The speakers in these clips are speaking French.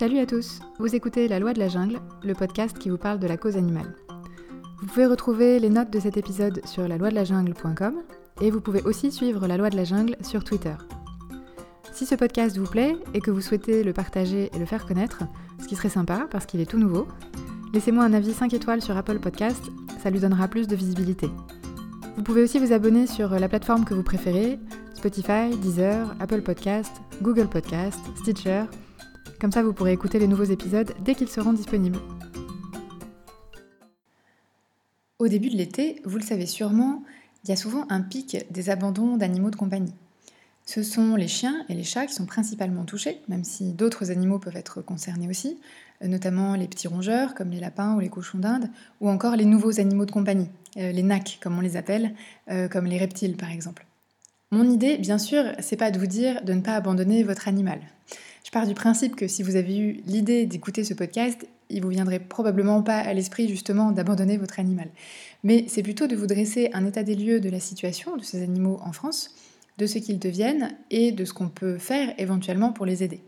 Salut à tous, vous écoutez La Loi de la Jungle, le podcast qui vous parle de la cause animale. Vous pouvez retrouver les notes de cet épisode sur la loi de la jungle.com et vous pouvez aussi suivre La Loi de la Jungle sur Twitter. Si ce podcast vous plaît et que vous souhaitez le partager et le faire connaître, ce qui serait sympa parce qu'il est tout nouveau, laissez-moi un avis 5 étoiles sur Apple Podcast, ça lui donnera plus de visibilité. Vous pouvez aussi vous abonner sur la plateforme que vous préférez, Spotify, Deezer, Apple Podcast, Google Podcast, Stitcher comme ça, vous pourrez écouter les nouveaux épisodes dès qu'ils seront disponibles. Au début de l'été, vous le savez sûrement, il y a souvent un pic des abandons d'animaux de compagnie. Ce sont les chiens et les chats qui sont principalement touchés, même si d'autres animaux peuvent être concernés aussi, notamment les petits rongeurs comme les lapins ou les cochons d'Inde, ou encore les nouveaux animaux de compagnie, euh, les nacs comme on les appelle, euh, comme les reptiles par exemple. Mon idée, bien sûr, c'est pas de vous dire de ne pas abandonner votre animal. Je pars du principe que si vous avez eu l'idée d'écouter ce podcast, il vous viendrait probablement pas à l'esprit justement d'abandonner votre animal. Mais c'est plutôt de vous dresser un état des lieux de la situation de ces animaux en France, de ce qu'ils deviennent et de ce qu'on peut faire éventuellement pour les aider.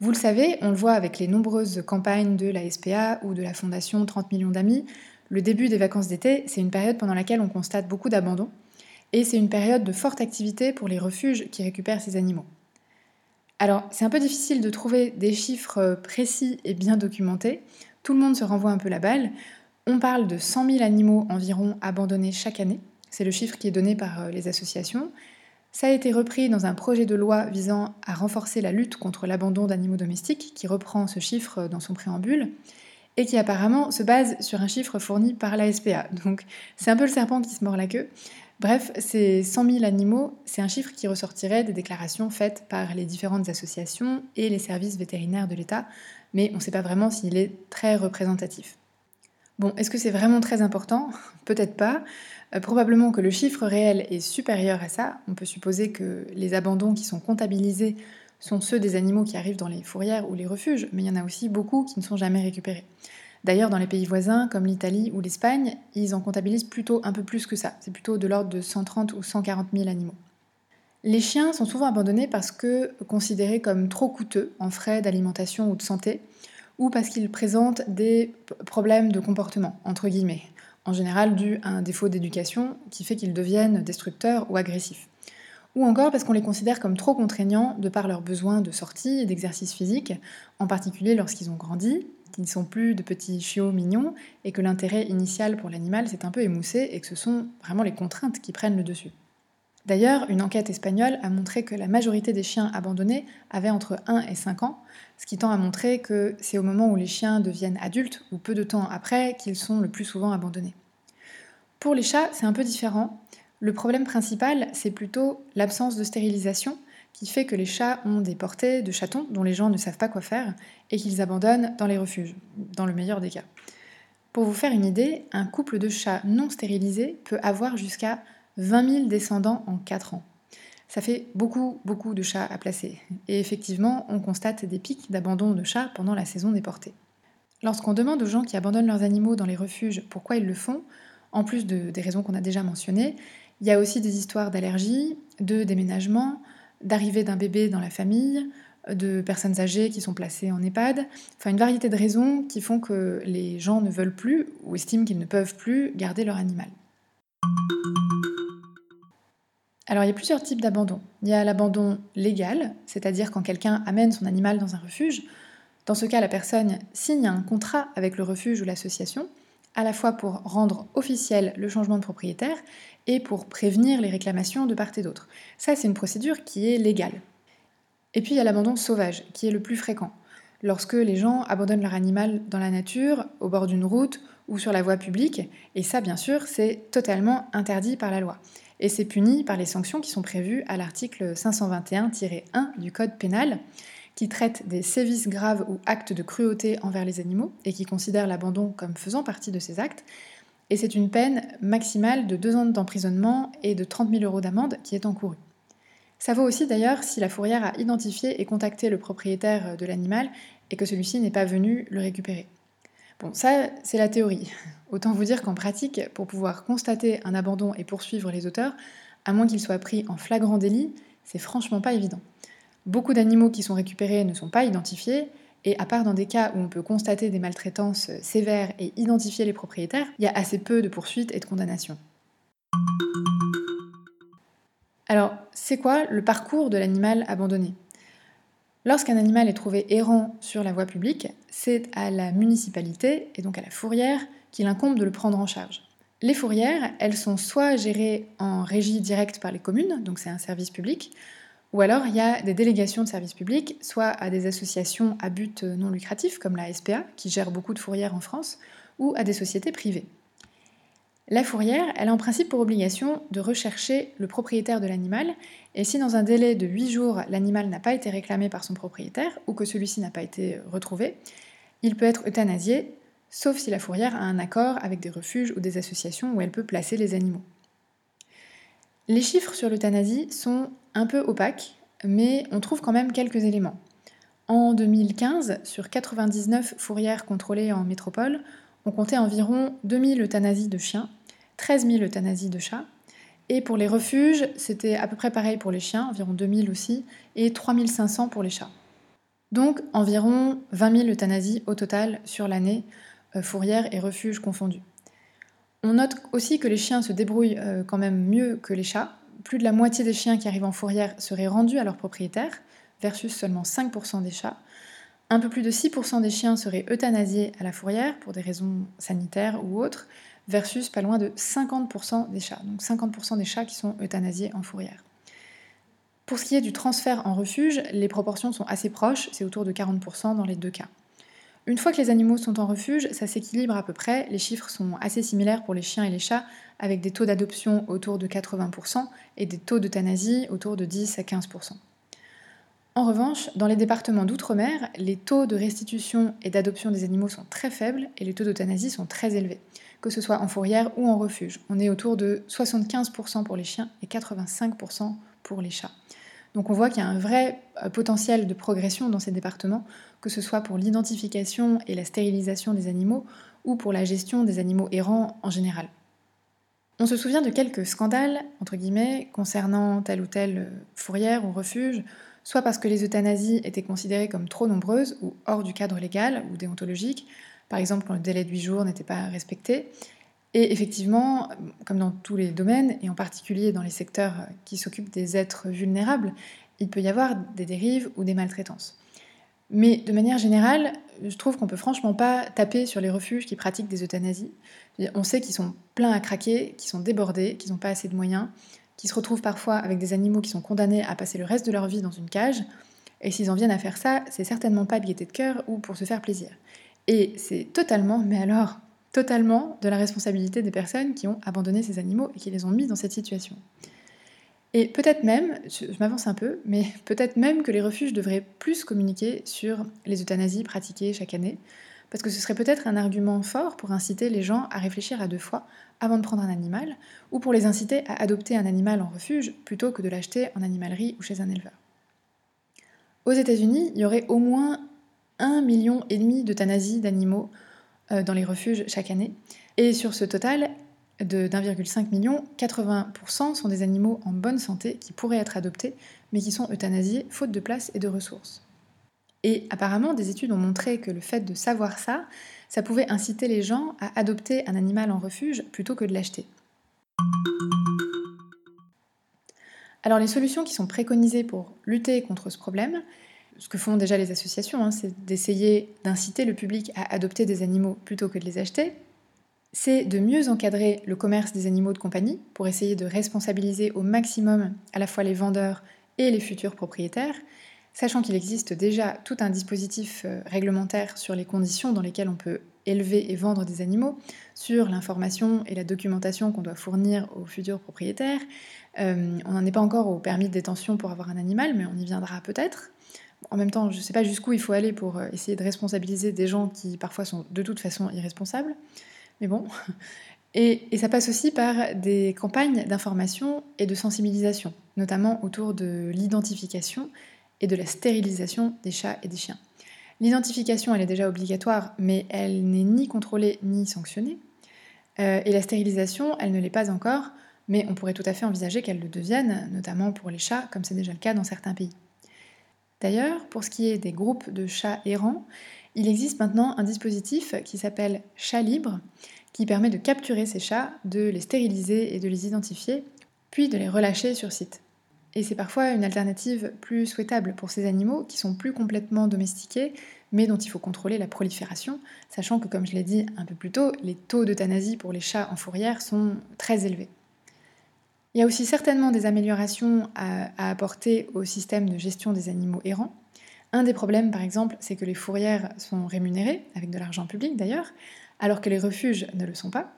Vous le savez, on le voit avec les nombreuses campagnes de la SPA ou de la Fondation 30 millions d'amis, le début des vacances d'été, c'est une période pendant laquelle on constate beaucoup d'abandon et c'est une période de forte activité pour les refuges qui récupèrent ces animaux. Alors, c'est un peu difficile de trouver des chiffres précis et bien documentés. Tout le monde se renvoie un peu la balle. On parle de 100 000 animaux environ abandonnés chaque année. C'est le chiffre qui est donné par euh, les associations. Ça a été repris dans un projet de loi visant à renforcer la lutte contre l'abandon d'animaux domestiques, qui reprend ce chiffre dans son préambule, et qui apparemment se base sur un chiffre fourni par la SPA. Donc c'est un peu le serpent qui se mord la queue. Bref, ces 100 000 animaux, c'est un chiffre qui ressortirait des déclarations faites par les différentes associations et les services vétérinaires de l'État, mais on ne sait pas vraiment s'il est très représentatif. Bon, est-ce que c'est vraiment très important? Peut-être pas. Euh, probablement que le chiffre réel est supérieur à ça. On peut supposer que les abandons qui sont comptabilisés sont ceux des animaux qui arrivent dans les fourrières ou les refuges, mais il y en a aussi beaucoup qui ne sont jamais récupérés. D'ailleurs, dans les pays voisins, comme l'Italie ou l'Espagne, ils en comptabilisent plutôt un peu plus que ça. C'est plutôt de l'ordre de 130 ou 140 000 animaux. Les chiens sont souvent abandonnés parce que considérés comme trop coûteux en frais d'alimentation ou de santé, ou parce qu'ils présentent des problèmes de comportement, entre guillemets, en général dû à un défaut d'éducation qui fait qu'ils deviennent destructeurs ou agressifs. Ou encore parce qu'on les considère comme trop contraignants de par leurs besoins de sortie et d'exercice physique, en particulier lorsqu'ils ont grandi, qu'ils ne sont plus de petits chiots mignons et que l'intérêt initial pour l'animal s'est un peu émoussé et que ce sont vraiment les contraintes qui prennent le dessus. D'ailleurs, une enquête espagnole a montré que la majorité des chiens abandonnés avaient entre 1 et 5 ans, ce qui tend à montrer que c'est au moment où les chiens deviennent adultes ou peu de temps après qu'ils sont le plus souvent abandonnés. Pour les chats, c'est un peu différent. Le problème principal, c'est plutôt l'absence de stérilisation qui fait que les chats ont des portées de chatons dont les gens ne savent pas quoi faire et qu'ils abandonnent dans les refuges, dans le meilleur des cas. Pour vous faire une idée, un couple de chats non stérilisés peut avoir jusqu'à 20 000 descendants en 4 ans. Ça fait beaucoup, beaucoup de chats à placer. Et effectivement, on constate des pics d'abandon de chats pendant la saison des portées. Lorsqu'on demande aux gens qui abandonnent leurs animaux dans les refuges pourquoi ils le font, en plus de, des raisons qu'on a déjà mentionnées, il y a aussi des histoires d'allergie, de déménagement, d'arrivée d'un bébé dans la famille, de personnes âgées qui sont placées en EHPAD, enfin une variété de raisons qui font que les gens ne veulent plus ou estiment qu'ils ne peuvent plus garder leur animal. Alors il y a plusieurs types d'abandon. Il y a l'abandon légal, c'est-à-dire quand quelqu'un amène son animal dans un refuge. Dans ce cas, la personne signe un contrat avec le refuge ou l'association, à la fois pour rendre officiel le changement de propriétaire et pour prévenir les réclamations de part et d'autre. Ça, c'est une procédure qui est légale. Et puis il y a l'abandon sauvage, qui est le plus fréquent. Lorsque les gens abandonnent leur animal dans la nature, au bord d'une route ou sur la voie publique, et ça, bien sûr, c'est totalement interdit par la loi. Et c'est puni par les sanctions qui sont prévues à l'article 521-1 du Code pénal, qui traite des sévices graves ou actes de cruauté envers les animaux et qui considère l'abandon comme faisant partie de ces actes. Et c'est une peine maximale de deux ans d'emprisonnement et de 30 000 euros d'amende qui est encourue. Ça vaut aussi d'ailleurs si la fourrière a identifié et contacté le propriétaire de l'animal et que celui-ci n'est pas venu le récupérer. Bon, ça, c'est la théorie. Autant vous dire qu'en pratique, pour pouvoir constater un abandon et poursuivre les auteurs, à moins qu'ils soient pris en flagrant délit, c'est franchement pas évident. Beaucoup d'animaux qui sont récupérés ne sont pas identifiés, et à part dans des cas où on peut constater des maltraitances sévères et identifier les propriétaires, il y a assez peu de poursuites et de condamnations. Alors, c'est quoi le parcours de l'animal abandonné? Lorsqu'un animal est trouvé errant sur la voie publique, c'est à la municipalité, et donc à la fourrière, qu'il incombe de le prendre en charge. Les fourrières, elles sont soit gérées en régie directe par les communes, donc c'est un service public, ou alors il y a des délégations de services publics, soit à des associations à but non lucratif, comme la SPA, qui gère beaucoup de fourrières en France, ou à des sociétés privées. La fourrière, elle a en principe pour obligation de rechercher le propriétaire de l'animal, et si dans un délai de 8 jours l'animal n'a pas été réclamé par son propriétaire, ou que celui-ci n'a pas été retrouvé, il peut être euthanasié, sauf si la fourrière a un accord avec des refuges ou des associations où elle peut placer les animaux. Les chiffres sur l'euthanasie sont un peu opaques, mais on trouve quand même quelques éléments. En 2015, sur 99 fourrières contrôlées en métropole, on comptait environ 2000 euthanasies de chiens, 13 000 euthanasies de chats, et pour les refuges, c'était à peu près pareil pour les chiens, environ 2000 aussi, et 3500 pour les chats. Donc environ 20 000 euthanasies au total sur l'année, euh, fourrières et refuges confondus. On note aussi que les chiens se débrouillent euh, quand même mieux que les chats. Plus de la moitié des chiens qui arrivent en fourrière seraient rendus à leur propriétaire, versus seulement 5% des chats. Un peu plus de 6% des chiens seraient euthanasiés à la fourrière pour des raisons sanitaires ou autres, versus pas loin de 50% des chats. Donc 50% des chats qui sont euthanasiés en fourrière. Pour ce qui est du transfert en refuge, les proportions sont assez proches, c'est autour de 40% dans les deux cas. Une fois que les animaux sont en refuge, ça s'équilibre à peu près. Les chiffres sont assez similaires pour les chiens et les chats, avec des taux d'adoption autour de 80% et des taux d'euthanasie autour de 10 à 15%. En revanche, dans les départements d'outre-mer, les taux de restitution et d'adoption des animaux sont très faibles et les taux d'euthanasie sont très élevés, que ce soit en fourrière ou en refuge. On est autour de 75% pour les chiens et 85% pour les chats. Donc on voit qu'il y a un vrai euh, potentiel de progression dans ces départements, que ce soit pour l'identification et la stérilisation des animaux ou pour la gestion des animaux errants en général. On se souvient de quelques scandales, concernant telle ou telle euh, fourrière ou refuge, soit parce que les euthanasies étaient considérées comme trop nombreuses ou hors du cadre légal ou déontologique, par exemple quand le délai de 8 jours n'était pas respecté, et effectivement, comme dans tous les domaines, et en particulier dans les secteurs qui s'occupent des êtres vulnérables, il peut y avoir des dérives ou des maltraitances. Mais de manière générale, je trouve qu'on peut franchement pas taper sur les refuges qui pratiquent des euthanasies. On sait qu'ils sont pleins à craquer, qu'ils sont débordés, qu'ils n'ont pas assez de moyens, qu'ils se retrouvent parfois avec des animaux qui sont condamnés à passer le reste de leur vie dans une cage. Et s'ils en viennent à faire ça, c'est certainement pas de gaieté de cœur ou pour se faire plaisir. Et c'est totalement, mais alors totalement de la responsabilité des personnes qui ont abandonné ces animaux et qui les ont mis dans cette situation. Et peut-être même, je, m'avance un peu, mais peut-être même que les refuges devraient plus communiquer sur les euthanasies pratiquées chaque année, parce que ce serait peut-être un argument fort pour inciter les gens à réfléchir à deux fois avant de prendre un animal, ou pour les inciter à adopter un animal en refuge plutôt que de l'acheter en animalerie ou chez un éleveur. Aux États-Unis, il y aurait au moins un million et demi d'euthanasies d'animaux dans les refuges chaque année. Et sur ce total de 1,5 million, 80% sont des animaux en bonne santé qui pourraient être adoptés, mais qui sont euthanasiés faute de place et de ressources. Et apparemment, des études ont montré que le fait de savoir ça, ça pouvait inciter les gens à adopter un animal en refuge plutôt que de l'acheter. Alors les solutions qui sont préconisées pour lutter contre ce problème, ce que font déjà les associations, hein, c'est d'essayer d'inciter le public à adopter des animaux plutôt que de les acheter. C'est de mieux encadrer le commerce des animaux de compagnie pour essayer de responsabiliser au maximum à la fois les vendeurs et les futurs propriétaires, sachant qu'il existe déjà tout un dispositif euh, réglementaire sur les conditions dans lesquelles on peut élever et vendre des animaux, sur l'information et la documentation qu'on doit fournir aux futurs propriétaires. Euh, on n'en est pas encore au permis de détention pour avoir un animal, mais on y viendra peut-être en même temps, je ne sais pas jusqu'où il faut aller pour euh, essayer de responsabiliser des gens qui parfois sont de toute façon irresponsables. Mais bon. Et, ça passe aussi par des campagnes d'information et de sensibilisation, notamment autour de l'identification et de la stérilisation des chats et des chiens. L'identification, elle est déjà obligatoire, mais elle n'est ni contrôlée ni sanctionnée. Euh, et la stérilisation, elle ne l'est pas encore, mais on pourrait tout à fait envisager qu'elle le devienne, notamment pour les chats, comme c'est déjà le cas dans certains pays. D'ailleurs, pour ce qui est des groupes de chats errants, il existe maintenant un dispositif qui s'appelle Chat Libre, qui permet de capturer ces chats, de les stériliser et de les identifier, puis de les relâcher sur site. Et c'est parfois une alternative plus souhaitable pour ces animaux qui sont plus complètement domestiqués, mais dont il faut contrôler la prolifération, sachant que, comme je l'ai dit un peu plus tôt, les taux d'euthanasie pour les chats en fourrière sont très élevés. Il y a aussi certainement des améliorations à, apporter au système de gestion des animaux errants. Un des problèmes, par exemple, c'est que les fourrières sont rémunérées, avec de l'argent public d'ailleurs, alors que les refuges ne le sont pas.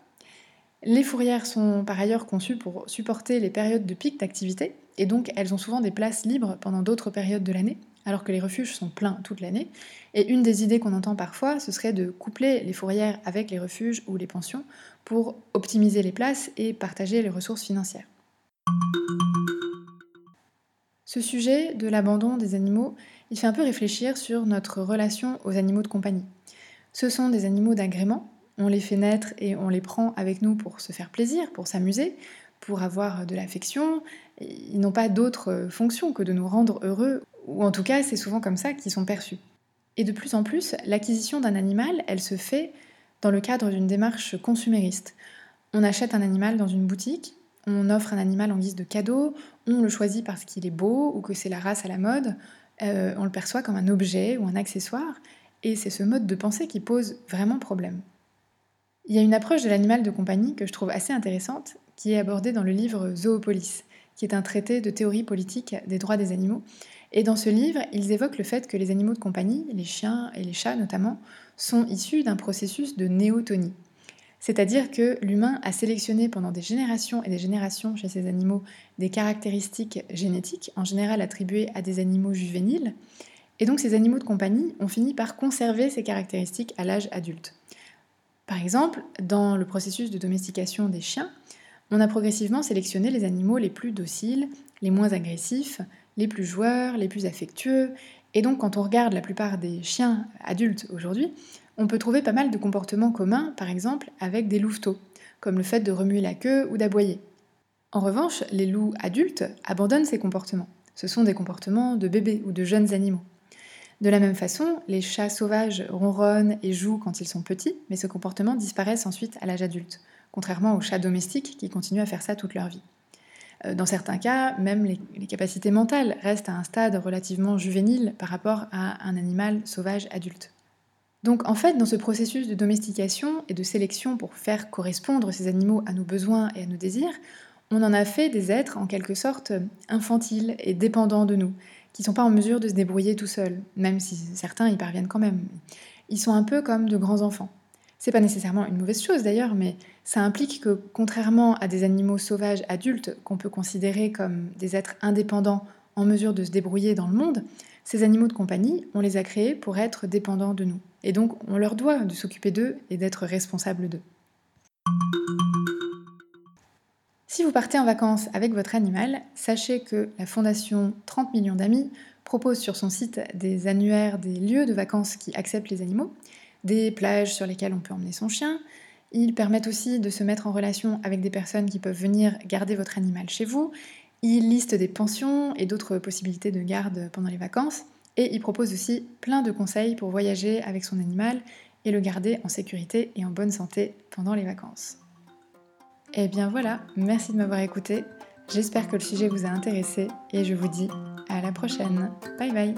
Les fourrières sont par ailleurs conçues pour supporter les périodes de pic d'activité, et donc elles ont souvent des places libres pendant d'autres périodes de l'année, alors que les refuges sont pleins toute l'année. Et une des idées qu'on entend parfois, ce serait de coupler les fourrières avec les refuges ou les pensions pour optimiser les places et partager les ressources financières. Ce sujet de l'abandon des animaux, il fait un peu réfléchir sur notre relation aux animaux de compagnie. Ce sont des animaux d'agrément, on les fait naître et on les prend avec nous pour se faire plaisir, pour s'amuser, pour avoir de l'affection. Ils n'ont pas d'autre fonction que de nous rendre heureux, ou en tout cas c'est souvent comme ça qu'ils sont perçus. Et de plus en plus, l'acquisition d'un animal, elle se fait dans le cadre d'une démarche consumériste. On achète un animal dans une boutique, on offre un animal en guise de cadeau, on le choisit parce qu'il est beau ou que c'est la race à la mode, euh, on le perçoit comme un objet ou un accessoire, et c'est ce mode de pensée qui pose vraiment problème. Il y a une approche de l'animal de compagnie que je trouve assez intéressante, qui est abordée dans le livre Zoopolis, qui est un traité de théorie politique des droits des animaux. Et dans ce livre, ils évoquent le fait que les animaux de compagnie, les chiens et les chats notamment, sont issus d'un processus de néotonie. C'est-à-dire que l'humain a sélectionné pendant des générations et des générations chez ces animaux des caractéristiques génétiques, en général attribuées à des animaux juvéniles, et donc ces animaux de compagnie ont fini par conserver ces caractéristiques à l'âge adulte. Par exemple, dans le processus de domestication des chiens, on a progressivement sélectionné les animaux les plus dociles, les moins agressifs, les plus joueurs, les plus affectueux. Et donc quand on regarde la plupart des chiens adultes aujourd'hui, on peut trouver pas mal de comportements communs, par exemple avec des louveteaux, comme le fait de remuer la queue ou d'aboyer. En revanche, les loups adultes abandonnent ces comportements. Ce sont des comportements de bébés ou de jeunes animaux. De la même façon, les chats sauvages ronronnent et jouent quand ils sont petits, mais ce comportement disparaît ensuite à l'âge adulte, contrairement aux chats domestiques qui continuent à faire ça toute leur vie. Euh, dans certains cas, même les, capacités mentales restent à un stade relativement juvénile par rapport à un animal sauvage adulte. Donc en fait, dans ce processus de domestication et de sélection pour faire correspondre ces animaux à nos besoins et à nos désirs, on en a fait des êtres en quelque sorte infantiles et dépendants de nous, qui ne sont pas en mesure de se débrouiller tout seuls, même si certains y parviennent quand même. Ils sont un peu comme de grands enfants. C'est pas nécessairement une mauvaise chose d'ailleurs, mais ça implique que, contrairement à des animaux sauvages adultes qu'on peut considérer comme des êtres indépendants en mesure de se débrouiller dans le monde, ces animaux de compagnie, on les a créés pour être dépendants de nous. Et donc, on leur doit de s'occuper d'eux et d'être responsables d'eux. Si vous partez en vacances avec votre animal, sachez que la fondation 30 millions d'amis propose sur son site des annuaires des lieux de vacances qui acceptent les animaux, des plages sur lesquelles on peut emmener son chien. Ils permettent aussi de se mettre en relation avec des personnes qui peuvent venir garder votre animal chez vous. Ils listent des pensions et d'autres possibilités de garde pendant les vacances. Et ils proposent aussi plein de conseils pour voyager avec son animal et le garder en sécurité et en bonne santé pendant les vacances. Et eh bien voilà, merci de m'avoir écouté. J'espère que le sujet vous a intéressé et je vous dis à la prochaine. Bye bye